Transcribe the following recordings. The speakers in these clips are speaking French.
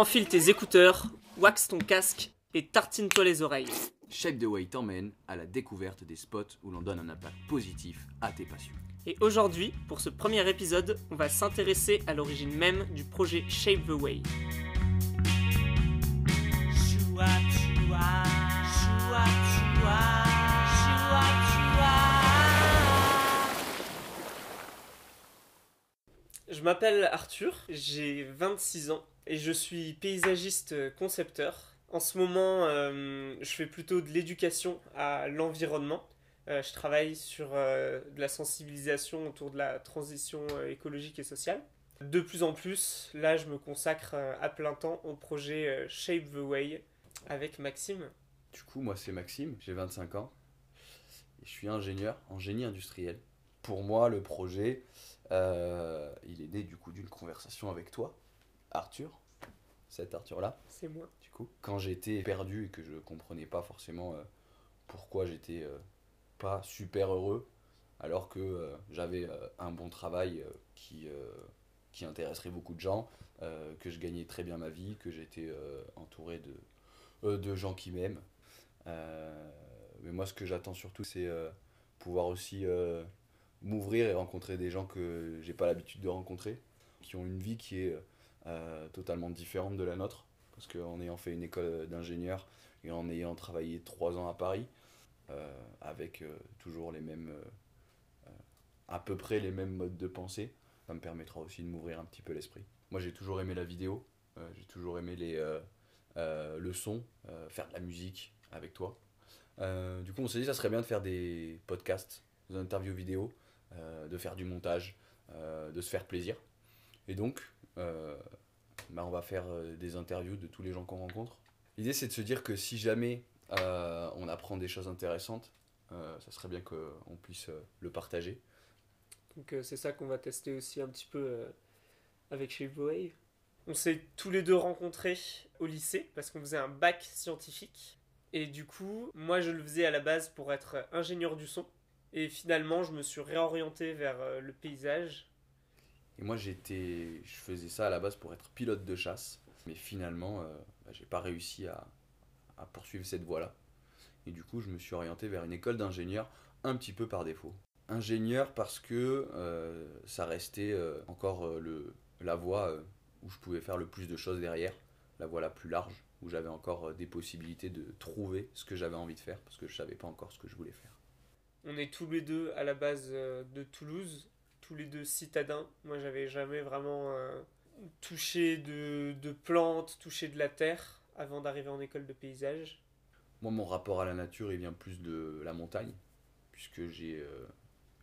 Enfile tes écouteurs, wax ton casque et tartine-toi les oreilles. Shape the Way t'emmène à la découverte des spots où l'on donne un impact positif à tes passions. Et aujourd'hui, pour ce premier épisode, on va s'intéresser à l'origine même du projet Shape the Way. Je m'appelle Arthur, j'ai 26 ans et je suis paysagiste concepteur. En ce moment, euh, je fais plutôt de l'éducation à l'environnement. Euh, je travaille sur euh, de la sensibilisation autour de la transition écologique et sociale. De plus en plus, là, je me consacre à plein temps au projet Shape the Way avec Maxime. Du coup, moi, c'est Maxime, j'ai 25 ans. Et je suis ingénieur en génie industriel. Pour moi, le projet, il est né du coup d'une conversation avec toi, Arthur, cet Arthur-là. C'est moi. Du coup, quand j'étais perdu et que je comprenais pas forcément euh, pourquoi j'étais euh, pas super heureux, alors que euh, j'avais un bon travail qui, qui intéresserait beaucoup de gens, que je gagnais très bien ma vie, que j'étais entouré de, de gens qui m'aiment. mais moi, ce que j'attends surtout, c'est pouvoir aussi m'ouvrir et rencontrer des gens que j'ai pas l'habitude de rencontrer, qui ont une vie qui est euh, totalement différente de la nôtre, parce qu'en ayant fait une école d'ingénieur et en ayant travaillé trois ans à Paris, euh, avec euh, toujours les mêmes, à peu près les mêmes modes de pensée, ça me permettra aussi de m'ouvrir un petit peu l'esprit. Moi j'ai toujours aimé la vidéo, j'ai toujours aimé les, le son, faire de la musique avec toi. du coup on s'est dit ça serait bien de faire des podcasts, des interviews vidéo, de faire du montage, de se faire plaisir. Et donc, euh, bah, on va faire euh, des interviews de tous les gens qu'on rencontre. L'idée, c'est de se dire que si jamais euh, on apprend des choses intéressantes, ça serait bien qu'on puisse le partager. Donc c'est ça qu'on va tester aussi un petit peu avec chez. On s'est tous les deux rencontrés au lycée parce qu'on faisait un bac scientifique. Et du coup, moi je le faisais à la base pour être ingénieur du son. Et finalement, je me suis réorienté vers le paysage et moi, j'étais, je faisais ça à la base pour être pilote de chasse. Mais finalement, euh, bah, j'ai pas réussi à, poursuivre cette voie-là. Et du coup, je me suis orienté vers une école d'ingénieur un petit peu par défaut. Ingénieur parce que euh, ça restait euh, encore le, la voie où je pouvais faire le plus de choses derrière, la voie la plus large, où j'avais encore des possibilités de trouver ce que j'avais envie de faire, parce que je savais pas encore ce que je voulais faire. On est tous les deux à la base de Toulouse tous les deux citadins. Moi, j'avais jamais vraiment euh, touché de, de, plantes, touché de la terre avant d'arriver en école de paysage. Moi, mon rapport à la nature, il vient plus de la montagne, puisque j'ai euh,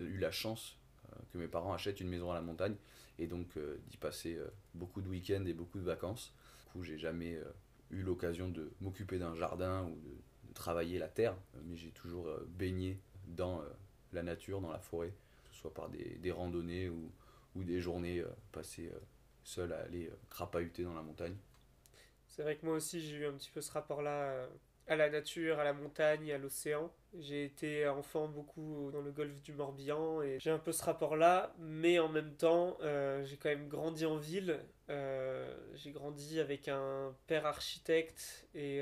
eu la chance euh, que mes parents achètent une maison à la montagne et donc d'y passer beaucoup de week-ends et beaucoup de vacances. Du coup, j'ai jamais eu l'occasion de m'occuper d'un jardin ou de, travailler la terre, mais j'ai toujours baigné dans la nature, dans la forêt soit par des, des randonnées ou, ou, des journées euh, passées euh, seul à aller euh, crapahuter dans la montagne. C'est vrai que moi aussi j'ai eu un petit peu ce rapport-là à la nature, à la montagne, à l'océan. J'ai été enfant beaucoup dans le golfe du Morbihan et j'ai un peu ce rapport-là, mais en même temps, j'ai quand même grandi en ville. j'ai grandi avec un père architecte et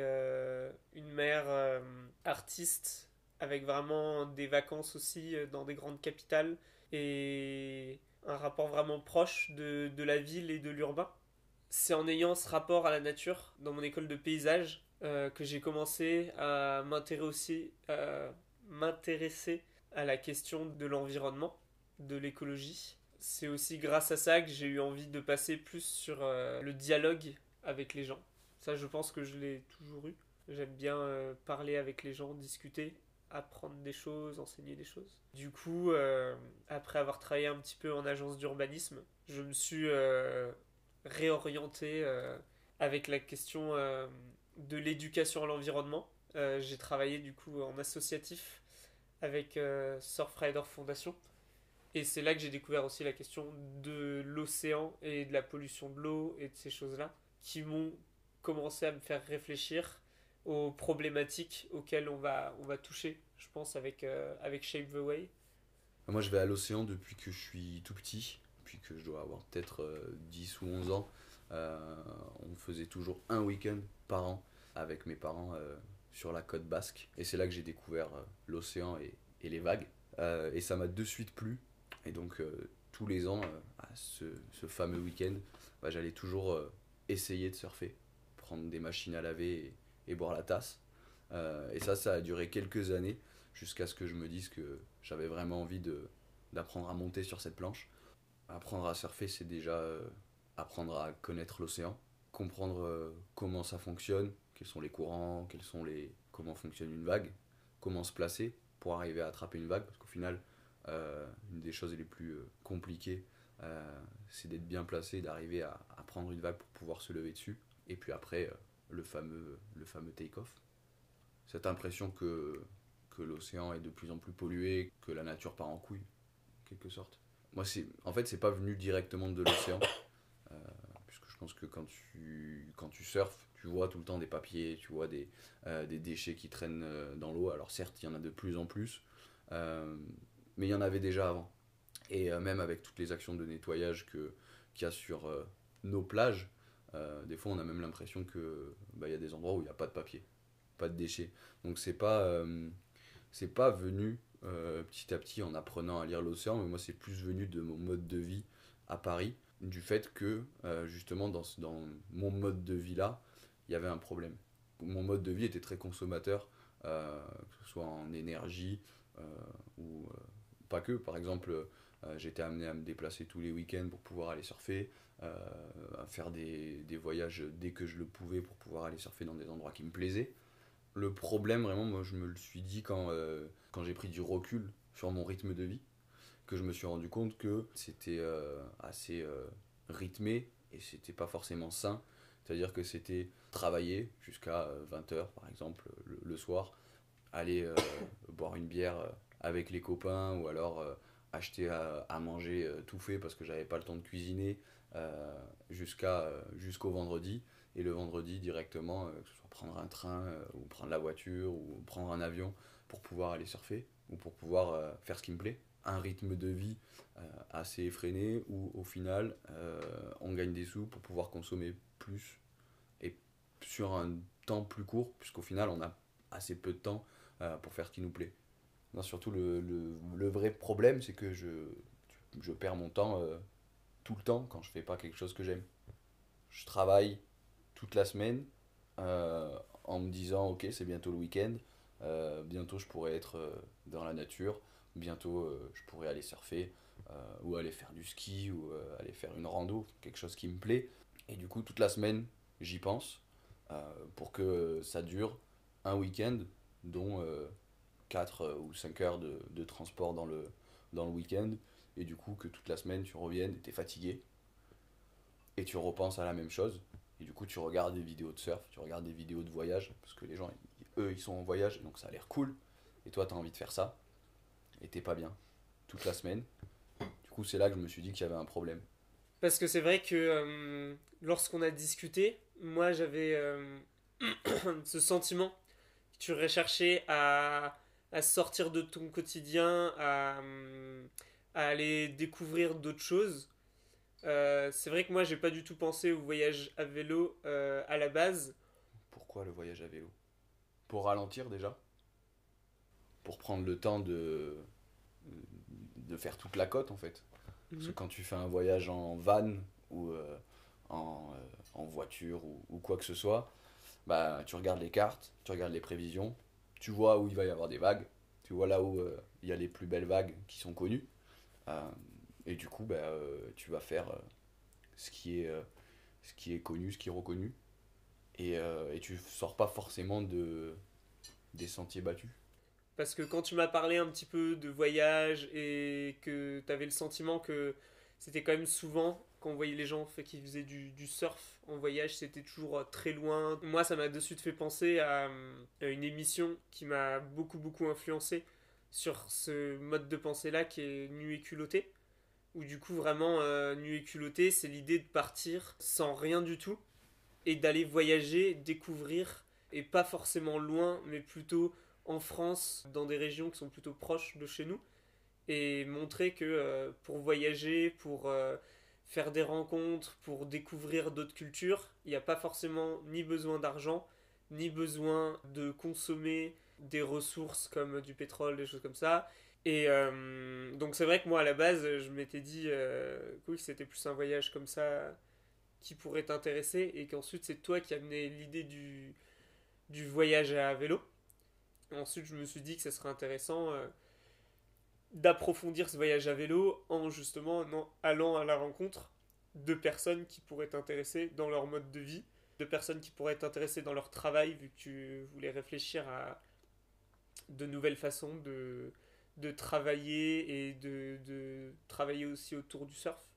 une mère artiste, avec vraiment des vacances aussi dans des grandes capitales et un rapport vraiment proche de, la ville et de l'urbain. C'est en ayant ce rapport à la nature dans mon école de paysage euh, que j'ai commencé à m'intéresser m'intéresser à la question de l'environnement, de l'écologie. C'est aussi grâce à ça que j'ai eu envie de passer plus sur euh, le dialogue avec les gens. Ça, je pense que je l'ai toujours eu. J'aime bien euh, parler avec les gens, discuter apprendre des choses, enseigner des choses. Du coup, euh, après avoir travaillé un petit peu en agence d'urbanisme, je me suis euh, réorienté euh, avec la question de l'éducation à l'environnement. J'ai travaillé du coup en associatif avec Surfrider Foundation. Et c'est là que j'ai découvert aussi la question de l'océan et de la pollution de l'eau et de ces choses-là qui m'ont commencé à me faire réfléchir aux problématiques auxquelles on va, on va toucher, je pense, avec, euh, avec Shape the Way Moi, je vais à l'océan depuis que je suis tout petit, depuis que je dois avoir peut-être 10 euh, ou 11 ans. on faisait toujours un week-end par an avec mes parents sur la côte basque. Et c'est là que j'ai découvert l'océan et, les vagues. et ça m'a de suite plu. Et donc tous les ans, ce, fameux week-end, bah, j'allais toujours essayer de surfer, prendre des machines à laver boire la tasse. Euh, et ça, ça a duré quelques années jusqu'à ce que je me dise que j'avais vraiment envie d'apprendre à monter sur cette planche. Apprendre à surfer, c'est déjà euh, apprendre à connaître l'océan, comprendre euh, comment ça fonctionne, quels sont les courants, quels sont les, comment fonctionne une vague, comment se placer pour arriver à attraper une vague, parce qu'au final, une des choses les plus compliquées, c'est d'être bien placé, d'arriver à, prendre une vague pour pouvoir se lever dessus. Et puis après, le fameux, le fameux take-off cette impression que, que l'océan est de plus en plus pollué, que la nature part en couille, en quelque sorte. Moi, en fait, c'est pas venu directement de l'océan, euh, puisque je pense que quand tu, quand tu surfes, tu vois tout le temps des papiers, tu vois des, euh, des déchets qui traînent euh, dans l'eau. Alors certes, il y en a de plus en plus, mais il y en avait déjà avant. Et même avec toutes les actions de nettoyage que, qu'il y a sur nos plages, des fois on a même l'impression qu'il bah, y a des endroits où il n'y a pas de papier pas de déchets. Donc c'est pas, euh, c'est pas venu euh, petit à petit en apprenant à lire l'océan, mais moi c'est plus venu de mon mode de vie à Paris, du fait que euh, justement dans, dans mon mode de vie là, il y avait un problème. Mon mode de vie était très consommateur, que ce soit en énergie ou pas que. Par exemple, j'étais amené à me déplacer tous les week-ends pour pouvoir aller surfer, à faire des, des, voyages dès que je le pouvais pour pouvoir aller surfer dans des endroits qui me plaisaient le problème, vraiment, moi, je me le suis dit quand, euh, quand j'ai pris du recul sur mon rythme de vie, que je me suis rendu compte que c'était euh, assez euh, rythmé et c'était pas forcément sain. C'est-à-dire que c'était travailler jusqu'à 20h, par exemple, le, soir, aller boire une bière avec les copains ou alors acheter à, manger tout fait parce que j'avais pas le temps de cuisiner jusqu'à jusqu'au vendredi et le vendredi directement, euh, que ce soit prendre un train euh, ou prendre la voiture ou prendre un avion pour pouvoir aller surfer ou pour pouvoir euh, faire ce qui me plaît. Un rythme de vie assez effréné où au final on gagne des sous pour pouvoir consommer plus et sur un temps plus court puisqu'au final on a assez peu de temps pour faire ce qui nous plaît. Non, surtout le, vrai problème c'est que je, perds mon temps tout le temps quand je fais pas quelque chose que j'aime. Je travaille toute la semaine euh, en me disant ok c'est bientôt le week-end, euh, bientôt je pourrais être euh, dans la nature, bientôt je pourrais aller surfer ou aller faire du ski ou aller faire une rando, quelque chose qui me plaît. Et du coup toute la semaine j'y pense pour que ça dure un week-end dont 4 ou 5 heures de, transport dans le, dans le week-end et du coup que toute la semaine tu reviennes et tu es fatigué et tu repenses à la même chose et du coup, tu regardes des vidéos de surf, tu regardes des vidéos de voyage, parce que les gens, eux, ils sont en voyage, donc ça a l'air cool. Et toi, tu as envie de faire ça. Et t'es pas bien. Toute la semaine. Du coup, c'est là que je me suis dit qu'il y avait un problème. Parce que c'est vrai que euh, lorsqu'on a discuté, moi, j'avais euh, ce sentiment que tu recherchais à, à sortir de ton quotidien, à, à aller découvrir d'autres choses. Euh, c'est vrai que moi, j'ai pas du tout pensé au voyage à vélo euh, à la base. Pourquoi le voyage à vélo? Pour ralentir déjà? Pour prendre le temps de, de faire toute la côte en fait? Parce que mhm. quand tu fais un voyage en van ou euh, en, en, voiture ou, ou, quoi que ce soit, bah, tu regardes les cartes, tu regardes les prévisions, tu vois où il va y avoir des vagues, tu vois là où il y a les plus belles vagues qui sont connues. Et du coup, bah, euh, tu vas faire euh, ce, qui est, euh, connu, ce qui est reconnu. Et, et tu sors pas forcément de, des sentiers battus. Parce que quand tu m'as parlé un petit peu de voyage et que tu avais le sentiment que c'était quand même souvent quand on voyait les gens qui faisaient du, surf en voyage, c'était toujours très loin. Moi, ça m'a de suite fait penser à, à une émission qui m'a beaucoup, beaucoup influencé sur ce mode de pensée-là qui est nu et culotté où du coup vraiment euh, nu et culotté, c'est l'idée de partir sans rien du tout et d'aller voyager, découvrir, et pas forcément loin, mais plutôt en France, dans des régions qui sont plutôt proches de chez nous, et montrer que euh, pour voyager, pour euh, faire des rencontres, pour découvrir d'autres cultures. Il n'y a pas forcément ni besoin d'argent, ni besoin de consommer des ressources comme du pétrole, des choses comme ça. Et euh, donc c'est vrai que moi à la base je m'étais dit euh, que c'était plus un voyage comme ça qui pourrait t'intéresser et qu'ensuite c'est toi qui amené l'idée du, du voyage à vélo. Ensuite je me suis dit que ce serait intéressant euh, d'approfondir ce voyage à vélo en justement allant à la rencontre de personnes qui pourraient t'intéresser dans leur mode de vie, de personnes qui pourraient t'intéresser dans leur travail vu que tu voulais réfléchir à de nouvelles façons de, de travailler et de, de travailler aussi autour du surf.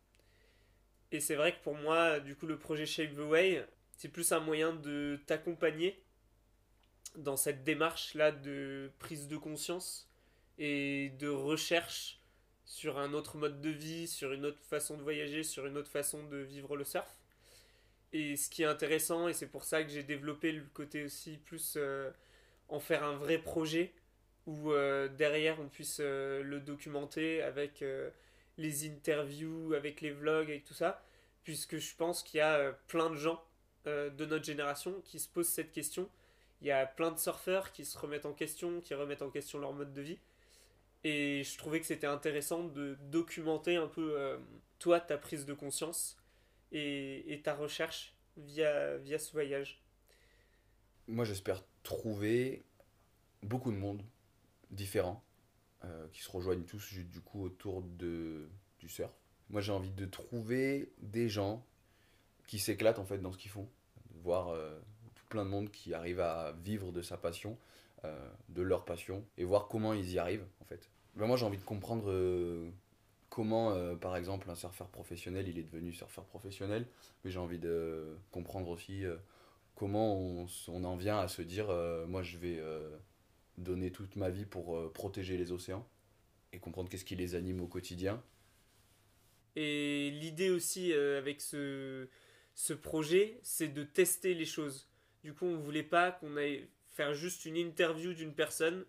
Et c'est vrai que pour moi, du coup, le projet Shape the Way, c'est plus un moyen de t'accompagner dans cette démarche-là de prise de conscience et de recherche sur un autre mode de vie, sur une autre façon de voyager, sur une autre façon de vivre le surf. Et ce qui est intéressant, et c'est pour ça que j'ai développé le côté aussi plus euh, en faire un vrai projet, où euh, derrière on puisse euh, le documenter avec les interviews, avec les vlogs, avec tout ça, puisque je pense qu'il y a plein de gens de notre génération qui se posent cette question. Il y a plein de surfeurs qui se remettent en question, qui remettent en question leur mode de vie. Et je trouvais que c'était intéressant de documenter un peu euh, toi, ta prise de conscience et, ta recherche via, via ce voyage. Moi, j'espère trouver beaucoup de monde différent euh, qui se rejoignent tous du coup autour de, du surf. Moi, j'ai envie de trouver des gens qui s'éclatent en fait dans ce qu'ils font, voir euh, tout plein de monde qui arrive à vivre de sa passion, de leur passion, et voir comment ils y arrivent en fait. Ben, moi, j'ai envie de comprendre euh, comment, euh, par exemple, un surfeur professionnel, il est devenu surfeur professionnel. Mais j'ai envie de comprendre aussi euh, comment on, en vient à se dire moi, je vais donner toute ma vie pour protéger les océans et comprendre qu'est-ce qui les anime au quotidien. Et l'idée aussi avec ce, ce projet, c'est de tester les choses. Du coup, on voulait pas qu'on aille faire juste une interview d'une personne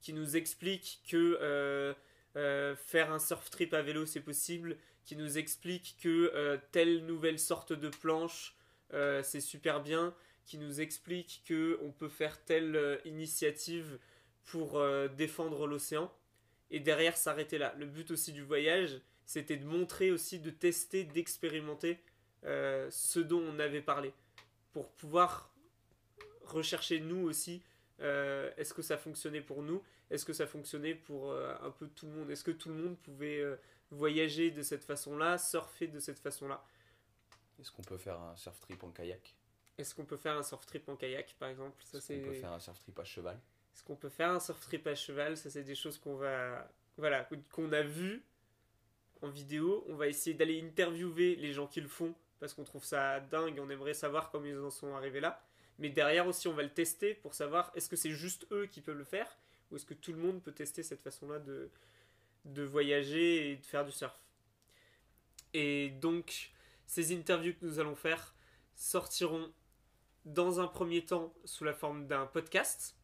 qui nous explique que euh, euh, faire un surf trip à vélo c'est possible, qui nous explique que euh, telle nouvelle sorte de planche c'est super bien, qui nous explique que on peut faire telle initiative pour défendre l'océan et derrière s'arrêter là. Le but aussi du voyage, c'était de montrer aussi, de tester, d'expérimenter ce dont on avait parlé pour pouvoir rechercher nous aussi euh, est-ce que ça fonctionnait pour nous? Est-ce que ça fonctionnait pour euh, un peu tout le monde? Est-ce que tout le monde pouvait euh, voyager de cette façon-là, surfer de cette façon-là? Est-ce qu'on peut faire un surf trip en kayak? Est-ce qu'on peut faire un surf trip en kayak, par exemple? Est-ce qu'on peut faire un surf trip à cheval? Est-ce qu'on peut faire un surf trip à cheval? Ça, c'est des choses qu'on va... Voilà, qu'on a vu en vidéo. On va essayer d'aller interviewer les gens qui le font parce qu'on trouve ça dingue. On aimerait savoir comment ils en sont arrivés là. Mais derrière aussi, on va le tester pour savoir est-ce que c'est juste eux qui peuvent le faire ou est-ce que tout le monde peut tester cette façon-là de, voyager et de faire du surf. Et donc, ces interviews que nous allons faire sortiront dans un premier temps sous la forme d'un podcast,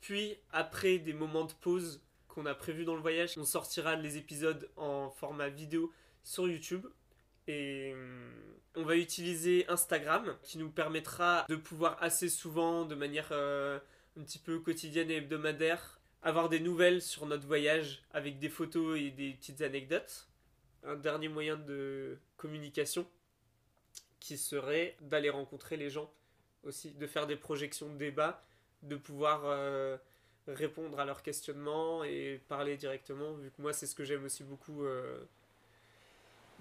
puis après des moments de pause qu'on a prévus dans le voyage, on sortira les épisodes en format vidéo sur YouTube et hum, on va utiliser Instagram qui nous permettra de pouvoir assez souvent, de manière euh, un petit peu quotidienne et hebdomadaire, avoir des nouvelles sur notre voyage avec des photos et des petites anecdotes. Un dernier moyen de communication qui serait d'aller rencontrer les gens aussi, de faire des projections de débat, de pouvoir euh, répondre à leurs questionnements et parler directement, vu que moi c'est ce que j'aime aussi beaucoup. Euh,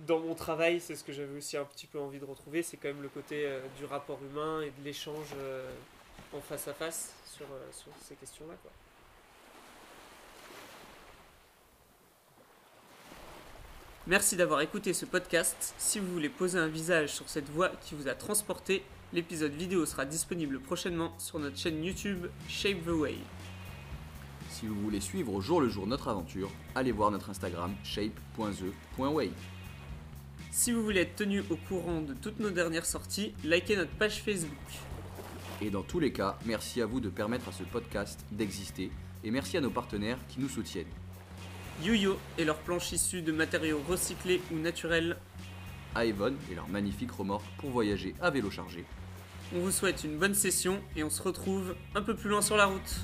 dans mon travail, c'est ce que j'avais aussi un petit peu envie de retrouver, c'est quand même le côté euh, du rapport humain et de l'échange euh, en face à face sur, euh, ces questions-là. Merci d'avoir écouté ce podcast. Si vous voulez poser un visage sur cette voix qui vous a transporté, l'épisode vidéo sera disponible prochainement sur notre chaîne YouTube Shape the Way. Si vous voulez suivre au jour le jour notre aventure, allez voir notre Instagram shape.the.way. Si vous voulez être tenu au courant de toutes nos dernières sorties, likez notre page Facebook. Et dans tous les cas, merci à vous de permettre à ce podcast d'exister et merci à nos partenaires qui nous soutiennent. YoYo et leurs planches issues de matériaux recyclés ou naturels. à Evon et leur magnifique remorque pour voyager à vélo chargé. On vous souhaite une bonne session et on se retrouve un peu plus loin sur la route.